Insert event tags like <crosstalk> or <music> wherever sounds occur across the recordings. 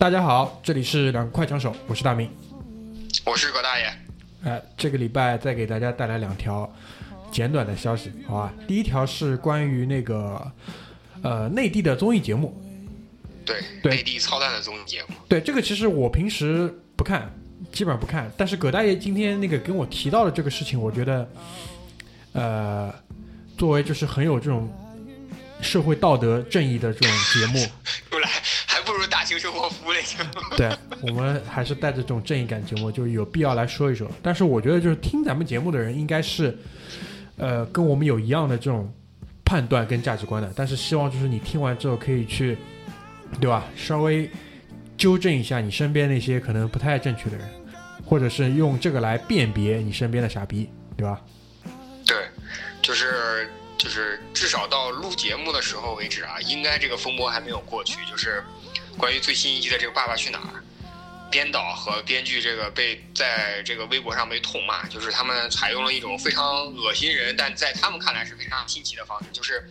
大家好，这里是两个快枪手，我是大明，我是葛大爷。哎，这个礼拜再给大家带来两条简短的消息，好吧？第一条是关于那个呃内地的综艺节目，对，对内地操蛋的综艺节目。对这个其实我平时不看，基本上不看，但是葛大爷今天那个跟我提到的这个事情，我觉得呃作为就是很有这种社会道德正义的这种节目。<laughs> 不来，还不如大型生活服务类节目。<laughs> 对我们还是带着这种正义感节目，就有必要来说一说。但是我觉得，就是听咱们节目的人，应该是，呃，跟我们有一样的这种判断跟价值观的。但是希望就是你听完之后可以去，对吧？稍微纠正一下你身边那些可能不太正确的人，或者是用这个来辨别你身边的傻逼，对吧？对，就是就是，至少到录节目的时候为止啊，应该这个风波还没有过去。就是关于最新一季的这个《爸爸去哪儿》，编导和编剧这个被在这个微博上被痛骂，就是他们采用了一种非常恶心人，但在他们看来是非常新奇的方式，就是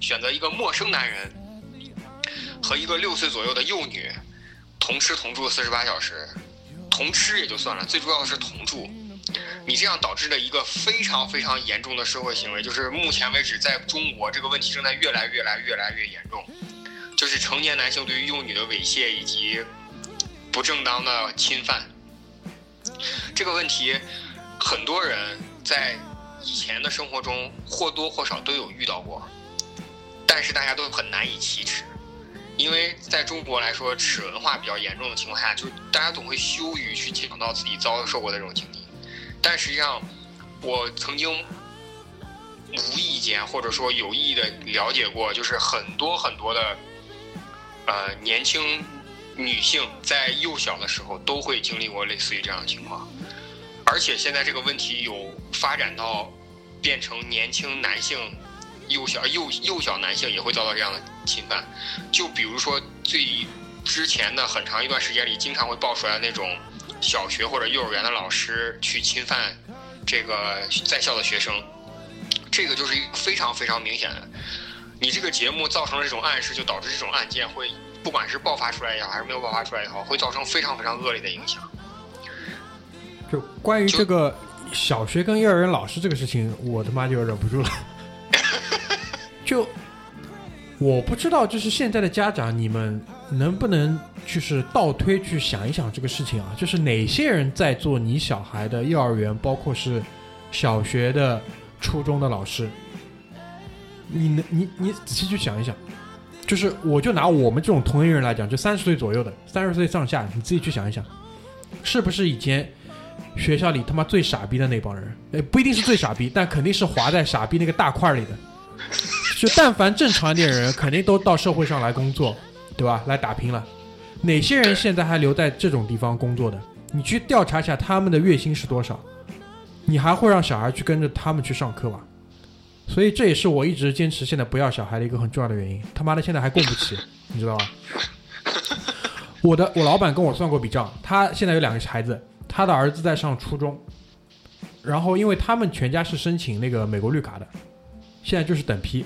选择一个陌生男人和一个六岁左右的幼女同吃同住四十八小时，同吃也就算了，最重要的是同住。你这样导致的一个非常非常严重的社会行为，就是目前为止在中国这个问题正在越来越来越来越严重，就是成年男性对于幼女的猥亵以及不正当的侵犯。这个问题，很多人在以前的生活中或多或少都有遇到过，但是大家都很难以启齿，因为在中国来说，齿文化比较严重的情况下，就是大家总会羞于去讲到自己遭受过的这种经历。但实际上，我曾经无意间或者说有意的了解过，就是很多很多的呃年轻女性在幼小的时候都会经历过类似于这样的情况，而且现在这个问题有发展到变成年轻男性幼小幼幼小男性也会遭到这样的侵犯，就比如说最之前的很长一段时间里，经常会爆出来那种。小学或者幼儿园的老师去侵犯这个在校的学生，这个就是一非常非常明显的。你这个节目造成了这种暗示，就导致这种案件会不管是爆发出来也好，还是没有爆发出来也好，会造成非常非常恶劣的影响。就关于这个小学跟幼儿园老师这个事情，我他妈就忍不住了。<laughs> 就我不知道，就是现在的家长，你们能不能？就是倒推去想一想这个事情啊，就是哪些人在做你小孩的幼儿园，包括是小学的、初中的老师，你能你你仔细去想一想，就是我就拿我们这种同龄人来讲，就三十岁左右的，三十岁上下，你自己去想一想，是不是以前学校里他妈最傻逼的那帮人？哎，不一定是最傻逼，但肯定是划在傻逼那个大块里的。就但凡正常一点人，肯定都到社会上来工作，对吧？来打拼了。哪些人现在还留在这种地方工作的？你去调查一下他们的月薪是多少，你还会让小孩去跟着他们去上课吗？所以这也是我一直坚持现在不要小孩的一个很重要的原因。他妈的，现在还供不起，你知道吧？我的我老板跟我算过笔账，他现在有两个孩子，他的儿子在上初中，然后因为他们全家是申请那个美国绿卡的，现在就是等批，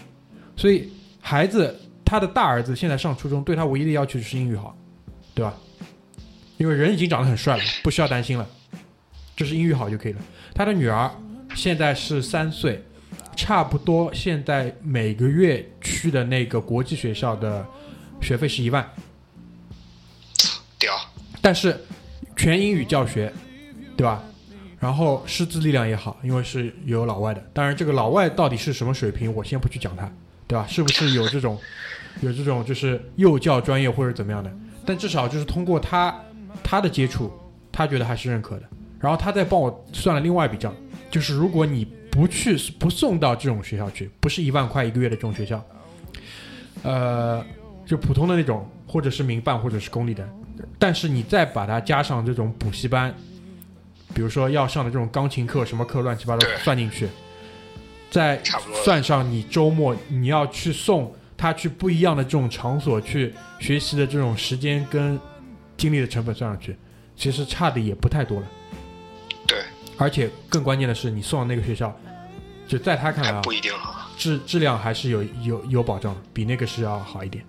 所以孩子他的大儿子现在上初中，对他唯一的要求就是英语好。对吧？因为人已经长得很帅了，不需要担心了，就是英语好就可以了。他的女儿现在是三岁，差不多现在每个月去的那个国际学校的学费是一万，屌！但是全英语教学，对吧？然后师资力量也好，因为是有老外的。当然，这个老外到底是什么水平，我先不去讲他，对吧？是不是有这种 <laughs> 有这种就是幼教专业或者怎么样的？但至少就是通过他他的接触，他觉得还是认可的。然后他再帮我算了另外一笔账，就是如果你不去不送到这种学校去，不是一万块一个月的这种学校，呃，就普通的那种，或者是民办或者是公立的，但是你再把它加上这种补习班，比如说要上的这种钢琴课什么课乱七八糟算进去，再算上你周末你要去送。他去不一样的这种场所去学习的这种时间跟精力的成本算上去，其实差的也不太多了。对，而且更关键的是，你送到那个学校，就在他看来啊，不一定好，质质量还是有有有保障的，比那个是要好一点。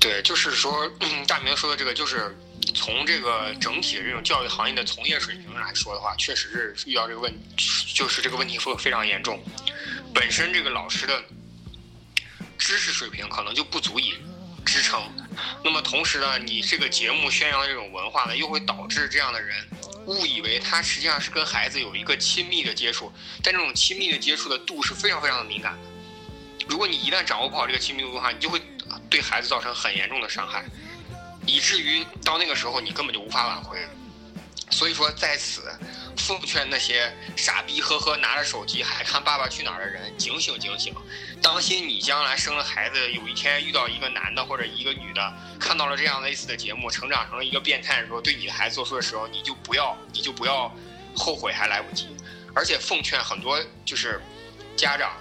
对，就是说，<clears throat> 大明说的这个，就是从这个整体的这种教育行业的从业水平来说的话，确实是遇到这个问，就是这个问题会非常严重。本身这个老师的知识水平可能就不足以支撑，那么同时呢，你这个节目宣扬的这种文化呢，又会导致这样的人误以为他实际上是跟孩子有一个亲密的接触，但这种亲密的接触的度是非常非常的敏感的。如果你一旦掌握不好这个亲密度的话，你就会对孩子造成很严重的伤害，以至于到那个时候你根本就无法挽回。所以说，在此奉劝那些傻逼呵呵拿着手机还看《爸爸去哪儿》的人，警醒警醒，当心你将来生了孩子，有一天遇到一个男的或者一个女的，看到了这样类似的节目，成长成了一个变态的时候，对你的孩子做出的时候，你就不要，你就不要后悔还来不及。而且奉劝很多就是家长。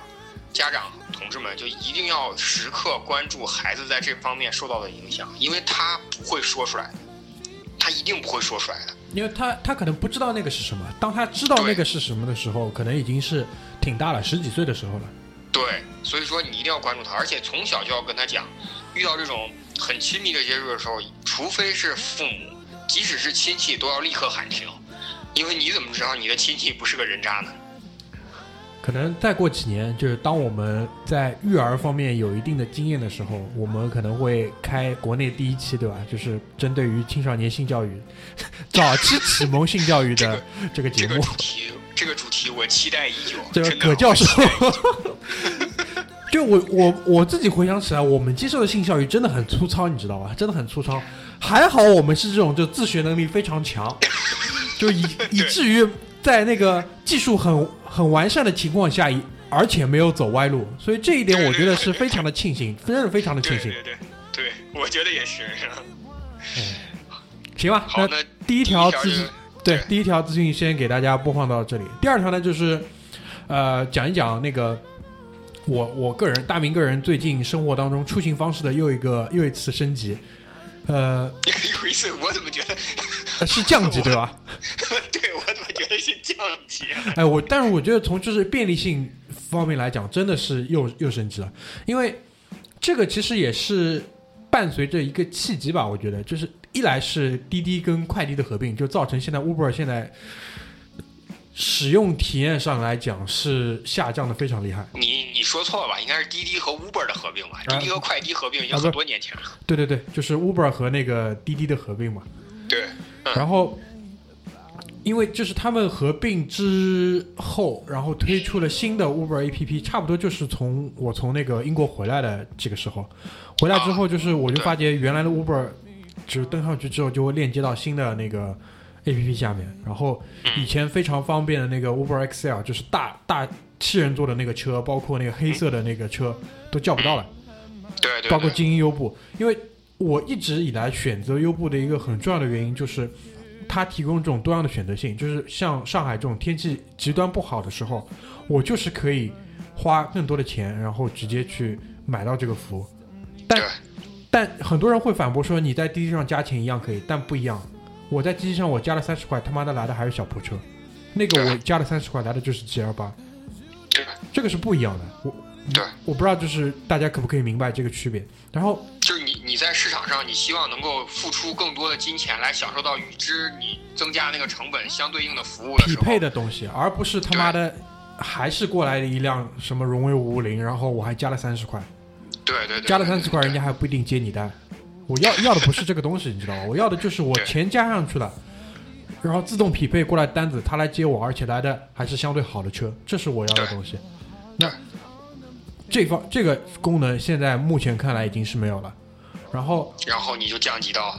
家长同志们就一定要时刻关注孩子在这方面受到的影响，因为他不会说出来的，他一定不会说出来的，因为他他可能不知道那个是什么。当他知道那个是什么的时候，可能已经是挺大了，十几岁的时候了。对，所以说你一定要关注他，而且从小就要跟他讲，遇到这种很亲密的接触的时候，除非是父母，即使是亲戚，都要立刻喊停，因为你怎么知道你的亲戚不是个人渣呢？可能再过几年，就是当我们在育儿方面有一定的经验的时候，我们可能会开国内第一期，对吧？就是针对于青少年性教育、<laughs> 早期启蒙性教育的这个节目。这个主题，这个主题我期待已久。这个葛教授，<laughs> 就我我我自己回想起来，我们接受的性教育真的很粗糙，你知道吧？真的很粗糙。还好我们是这种就自学能力非常强，就以以至于在那个技术很。很完善的情况下，而且没有走歪路，所以这一点我觉得是非常的庆幸，真的非常的庆幸。对对对，我觉得也是。行吧，好，那第一条资讯，对 <laughs> 第一条资讯先给大家播放到这里。第二条呢，就是呃，讲一讲那个我我个人大明个人最近生活当中出行方式的又一个又一次升级。呃，<laughs> 有一次我怎么觉得 <laughs> 是降级对吧？<laughs> 对，我怎么觉得是降级？<laughs> 哎，我但是我觉得从就是便利性方面来讲，真的是又又升级了。因为这个其实也是伴随着一个契机吧。我觉得就是一来是滴滴跟快滴的合并，就造成现在 Uber 现在。使用体验上来讲是下降的非常厉害。你你说错了吧？应该是滴滴和 Uber 的合并吧？滴滴和快滴合并已经很多年前了。对对对，就是 Uber 和那个滴滴的合并嘛。对。然后，因为就是他们合并之后，然后推出了新的 Uber APP，差不多就是从我从那个英国回来的这个时候，回来之后就是我就发觉原来的 Uber，就是登上去之后就会链接到新的那个。A P P 下面，然后以前非常方便的那个 Uber X L，就是大大七人座的那个车，包括那个黑色的那个车都叫不到了。对对。包括精英优步，因为我一直以来选择优步的一个很重要的原因就是，它提供这种多样的选择性，就是像上海这种天气极端不好的时候，我就是可以花更多的钱，然后直接去买到这个服务。但但很多人会反驳说，你在滴滴上加钱一样可以，但不一样。我在滴滴上我加了三十块，他妈的来的还是小破车，那个我加了三十块来的就是 G L 八，这个是不一样的。我对，我不知道就是大家可不可以明白这个区别。然后就是你你在市场上你希望能够付出更多的金钱来享受到与之你增加那个成本相对应的服务匹配的东西，而不是他妈的还是过来的一辆什么荣威五五零，然后我还加了三十块，对对对，加了三十块人家还不一定接你单。我要要的不是这个东西，你知道吗？我要的就是我钱加上去了，然后自动匹配过来单子，他来接我，而且来的还是相对好的车，这是我要的东西。那这方这个功能现在目前看来已经是没有了。然后然后你就降级到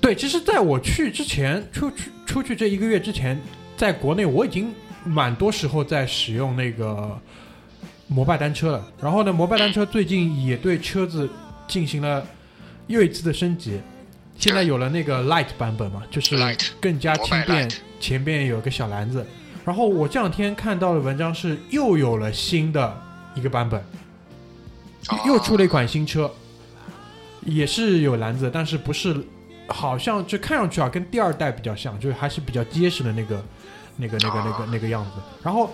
对，其实在我去之前，出去出去这一个月之前，在国内我已经蛮多时候在使用那个摩拜单车了。然后呢，摩拜单车最近也对车子进行了。又一次的升级，现在有了那个 light 版本嘛，就是更加轻便，前边有个小篮子。然后我这两天看到的文章是又有了新的一个版本，又出了一款新车，也是有篮子，但是不是，好像就看上去啊，跟第二代比较像，就是还是比较结实的那个，那个那个那个那个样子。然后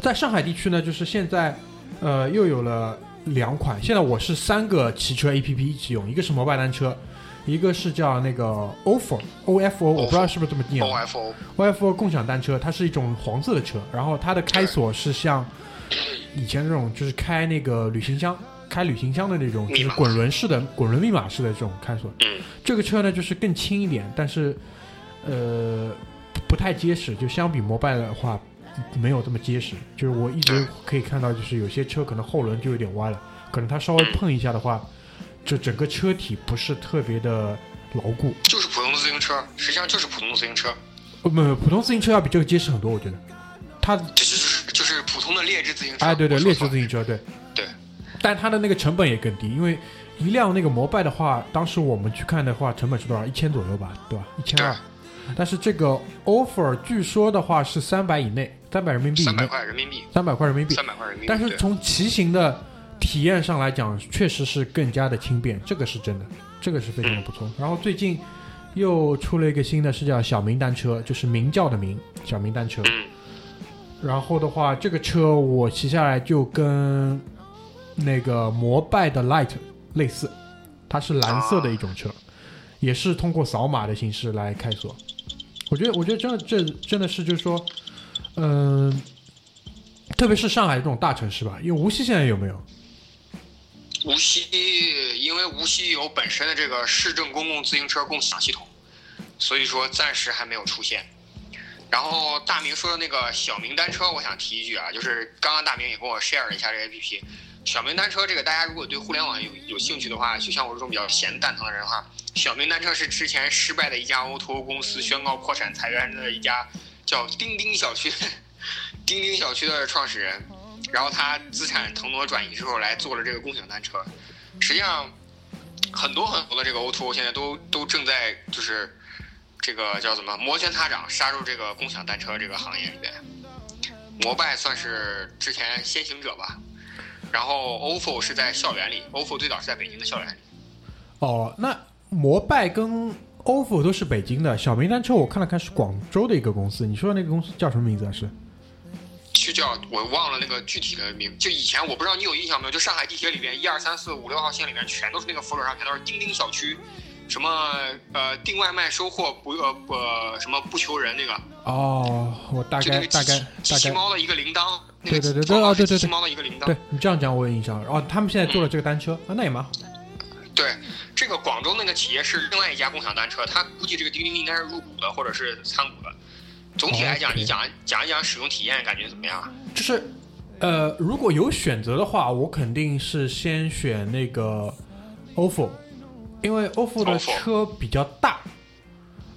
在上海地区呢，就是现在，呃，又有了。两款，现在我是三个骑车 A P P 一起用，一个是摩拜单车，一个是叫那个 ofo O F O，我不知道是不是这么念 O F O，O F O 共享单车，它是一种黄色的车，然后它的开锁是像以前这种，就是开那个旅行箱、开旅行箱的那种，就是滚轮式的、滚轮密码式的这种开锁。嗯这个车呢，就是更轻一点，但是呃不太结实，就相比摩拜的话没有这么结实。就是我一直可以看到，就是有些车可能后轮就有点歪了，可能它稍微碰一下的话，就整个车体不是特别的牢固。就是普通的自行车，实际上就是普通的自行车，不，不，普通自行车要比这个结实很多，我觉得。它的劣质自行车。哎，对对，劣质自行车，对，对，但它的那个成本也更低，因为一辆那个摩拜的话，当时我们去看的话，成本是多少？一千左右吧，对吧？一千二。但是这个 offer 据说的话是三百以内，三百人民币以三百内，块人民币，三百块人民币。三百块人民币。但是从骑行的体验上来讲，确实是更加的轻便，这个是真的，这个是非常的不错。然后最近又出了一个新的，是叫小明单车，就是明教的明，小明单车。嗯然后的话，这个车我骑下来就跟那个摩拜的 Light 类似，它是蓝色的一种车，也是通过扫码的形式来开锁。我觉得，我觉得真的这真的是就是说，嗯、特别是上海这种大城市吧，因为无锡现在有没有？无锡，因为无锡有本身的这个市政公共自行车共享系统，所以说暂时还没有出现。然后大明说的那个小明单车，我想提一句啊，就是刚刚大明也跟我 share 了一下这 APP。小明单车这个，大家如果对互联网有有兴趣的话，就像我这种比较闲蛋疼的人的话，小明单车是之前失败的一家 O2O 公司宣告破产裁员的一家叫钉钉小区，<laughs> 钉钉小区的创始人。然后他资产腾挪转移之后来做了这个共享单车。实际上，很多很多的这个 O2O 现在都都正在就是这个叫什么摩拳擦掌杀入这个共享单车这个行业里边。摩拜算是之前先行者吧，然后 ofo 是在校园里，ofo 最早是在北京的校园里。哦，那摩拜跟 ofo 都是北京的，小明单车我看了看是广州的一个公司，你说的那个公司叫什么名字啊？是？就叫我忘了那个具体的名，就以前我不知道你有印象没有？就上海地铁里边一二三四五六号线里面全都是那个扶手上全都是钉钉小区，什么呃订外卖收货不呃不、呃、什么不求人那个，哦，我大概大概机大概，器猫的一个铃铛，对对对对哦对对对是机器猫的一个铃铛对。你这样讲我有印象。哦，他们现在做了这个单车，啊，那也蛮好。对，这个广州那个企业是另外一家共享单车，他估计这个钉钉应该是入股的或者是参股的。总体来讲你讲讲一讲使用体验，感觉怎么样？就是，呃，如果有选择的话，我肯定是先选那个 ofo，因为 ofo 的车比较大，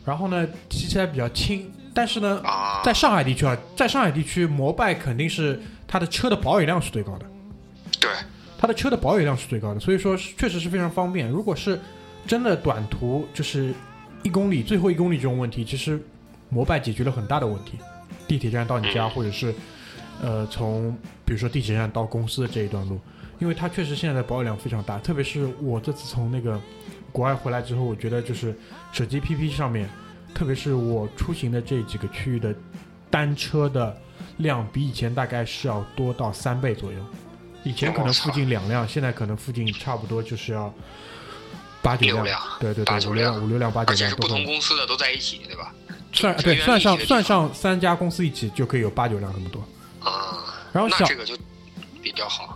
然后呢骑起来比较轻，但是呢，啊，在上海地区啊，在上海地区，摩拜肯定是它的车的保有量是最高的，对，它的车的保有量是最高的，所以说确实是非常方便。如果是真的短途，就是一公里、最后一公里这种问题，其实摩拜解决了很大的问题。地铁站到你家，或者是呃从比如说地铁站到公司的这一段路，因为它确实现在的保有量非常大，特别是我这次从那个国外回来之后，我觉得就是手机 APP 上面，特别是我出行的这几个区域的单车的量比以前大概是要多到三倍左右。以前可能附近两辆，现在可能附近差不多就是要八九辆，辆对对对，五六辆五六辆八九而且是不同。公司的都在一起，对吧？算对算上算上三家公司一起就可以有八九辆那么多。啊，然后小这个就比较好。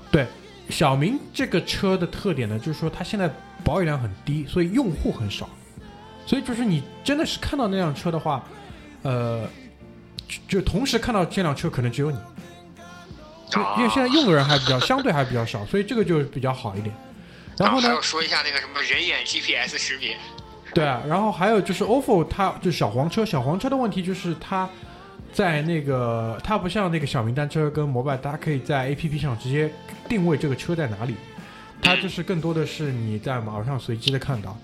小明这个车的特点呢，就是说它现在保有量很低，所以用户很少，所以就是你真的是看到那辆车的话，呃，就就同时看到这辆车可能只有你，就因为现在用的人还比较相对还比较少，所以这个就比较好一点。然后呢说一下那个什么人眼 GPS 识别，对啊，然后还有就是 ofo 它就是小黄车，小黄车的问题就是它在那个它不像那个小明单车跟摩拜，它可以在 APP 上直接定位这个车在哪里，它就是更多的是你在马路上随机的看到。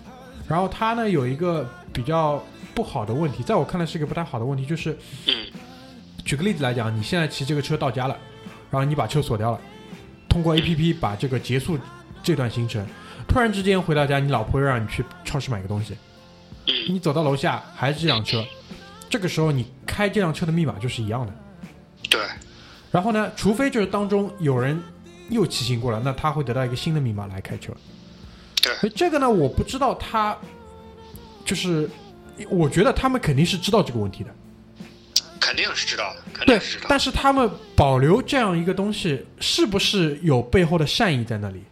然后它呢有一个比较不好的问题，在我看来是一个不太好的问题，就是嗯，举个例子来讲，你现在骑这个车到家了，然后你把车锁掉了，通过 APP 把这个结束这段行程，突然之间回到家，你老婆又让你去超市买个东西，嗯，你走到楼下还是这辆车，这个时候你开这辆车的密码就是一样的。对，然后呢，除非就是当中有人又骑行过来，那他会得到一个新的密码来开车。对所以这个呢，我不知道他就是我觉得他们肯定是知道这个问题的，肯定是知道的，肯对定是知，道的。但是他们保留这样一个东西，是不是有背后的善意在那里？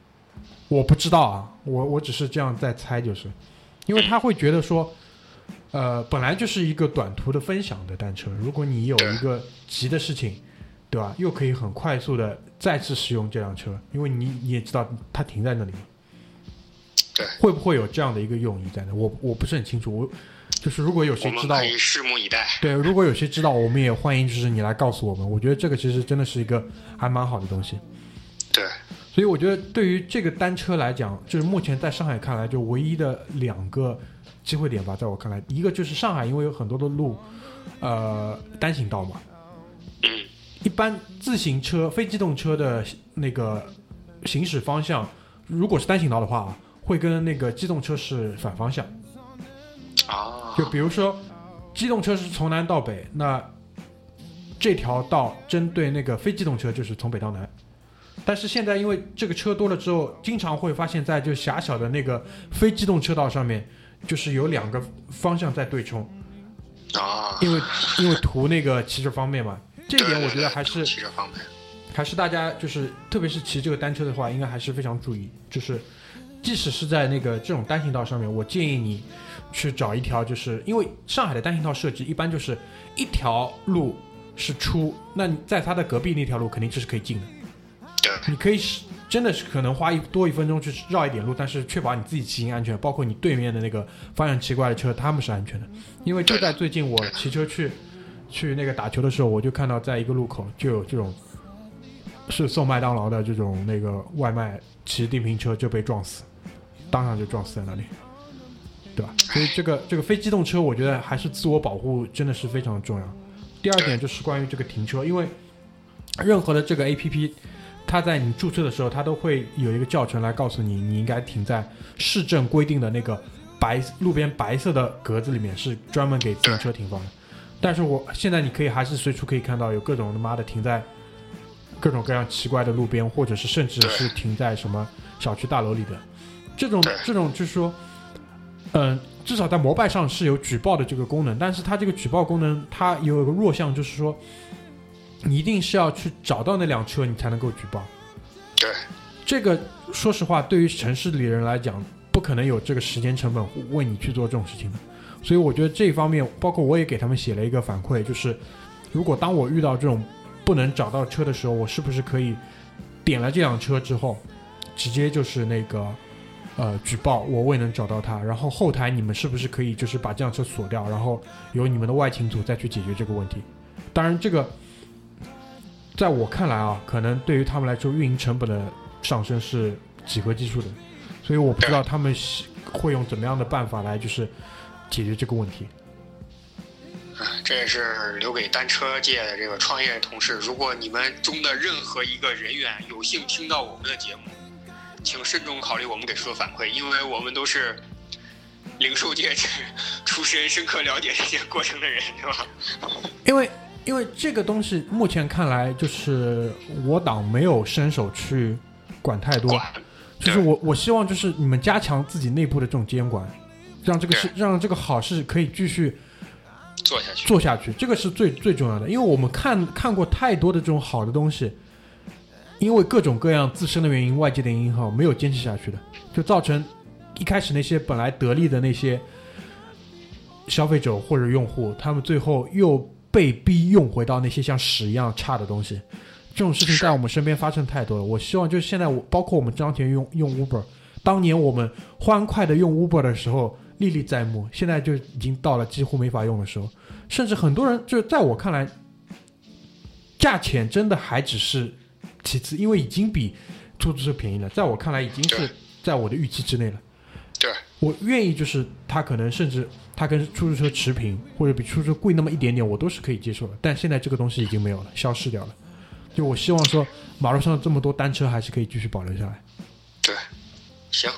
我不知道啊，我我只是这样在猜，就是因为他会觉得说，呃，本来就是一个短途的分享的单车，如果你有一个急的事情，对吧？又可以很快速的再次使用这辆车，因为你你也知道它停在那里，对，会不会有这样的一个用意在那？我我不是很清楚，我就是如果有谁知道可以拭目以待。对，如果有谁知道，我们也欢迎，就是你来告诉我们。我觉得这个其实真的是一个还蛮好的东西。对，所以我觉得对于这个单车来讲，就是目前在上海看来，就唯一的两个机会点吧，在我看来，一个就是上海，因为有很多的路，呃，单行道嘛，嗯，一般自行车、非机动车的那个行驶方向，如果是单行道的话啊，会跟那个机动车是反方向。啊，就比如说，机动车是从南到北，那这条道针对那个非机动车就是从北到南。但是现在因为这个车多了之后，经常会发现，在就狭小的那个非机动车道上面，就是有两个方向在对冲，啊，因为因为图那个骑着方便嘛。这一点我觉得还是骑着方便。还是大家就是，特别是骑这个单车的话，应该还是非常注意。就是，即使是在那个这种单行道上面，我建议你去找一条，就是因为上海的单行道设计一般就是一条路是出，那你在它的隔壁那条路肯定就是可以进的。对，你可以是真的是可能花一多一分钟去绕一点路，但是确保你自己骑行安全，包括你对面的那个方向奇怪的车，他们是安全的。因为就在最近，我骑车去去那个打球的时候，我就看到在一个路口就有这种是送麦当劳的这种那个外卖骑电瓶车就被撞死，当场就撞死在那里，对吧？所以这个这个非机动车，我觉得还是自我保护真的是非常重要。第二点就是关于这个停车，因为任何的这个 A P P，它在你注册的时候，它都会有一个教程来告诉你，你应该停在市政规定的那个白路边白色的格子里面，是专门给自行车停放的。但是我现在你可以还是随处可以看到有各种他妈的停在各种各样奇怪的路边，或者是甚至是停在什么小区大楼里的这种这种就是说，嗯、至少在摩拜上是有举报的这个功能，但是它这个举报功能它有一个弱项，就是说你一定是要去找到那辆车，你才能够举报。对，这个说实话，对于城市里人来讲，不可能有这个时间成本为你去做这种事情的。所以我觉得这一方面，包括我也给他们写了一个反馈，就是如果当我遇到这种不能找到车的时候，我是不是可以点了这辆车之后，直接就是那个呃举报我未能找到它，然后后台你们是不是可以就是把这辆车锁掉，然后由你们的外勤组再去解决这个问题？当然，这个在我看来啊，可能对于他们来说，运营成本的上升是几何级数的，所以我不知道他们会用怎么样的办法来就是解决这个问题。这也是留给单车界的这个创业同事，如果你们中的任何一个人员有幸听到我们的节目，请慎重考虑我们给出的反馈，因为我们都是零售界出身、深刻了解这些过程的人，对吧？<laughs> 因为因为这个东西目前看来，就是我党没有伸手去管太多，就是我我希望就是你们加强自己内部的这种监管，让这个事让这个好事可以继续做下去。做下去，这个是最最重要的。因为我们看看过太多的这种好的东西，因为各种各样自身的原因、外界的原因哈，没有坚持下去的，就造成一开始那些本来得利的那些消费者或者用户，他们最后又被逼用回到那些像屎一样差的东西。这种事情在我们身边发生太多了。我希望就是现在我，包括我们张田用用 Uber，当年我们欢快的用 Uber 的时候历历在目，现在就已经到了几乎没法用的时候。甚至很多人就是在我看来，价钱真的还只是其次，因为已经比出租车便宜了。在我看来，已经是在我的预期之内了。对，我愿意就是他可能甚至它跟出租车持平，或者比出租车贵那么一点点，我都是可以接受的。但现在这个东西已经没有了，消失掉了。就我希望说，马路上这么多单车还是可以继续保留下来。对，行，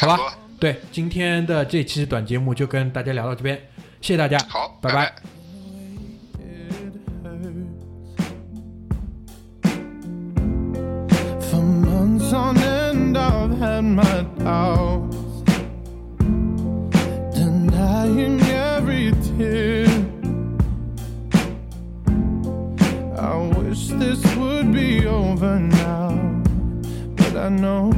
好吧差不多，对，今天的这期短节目就跟大家聊到这边，谢谢大家，好，拜拜拜 For months on end, I've had my doubts. over now, but I know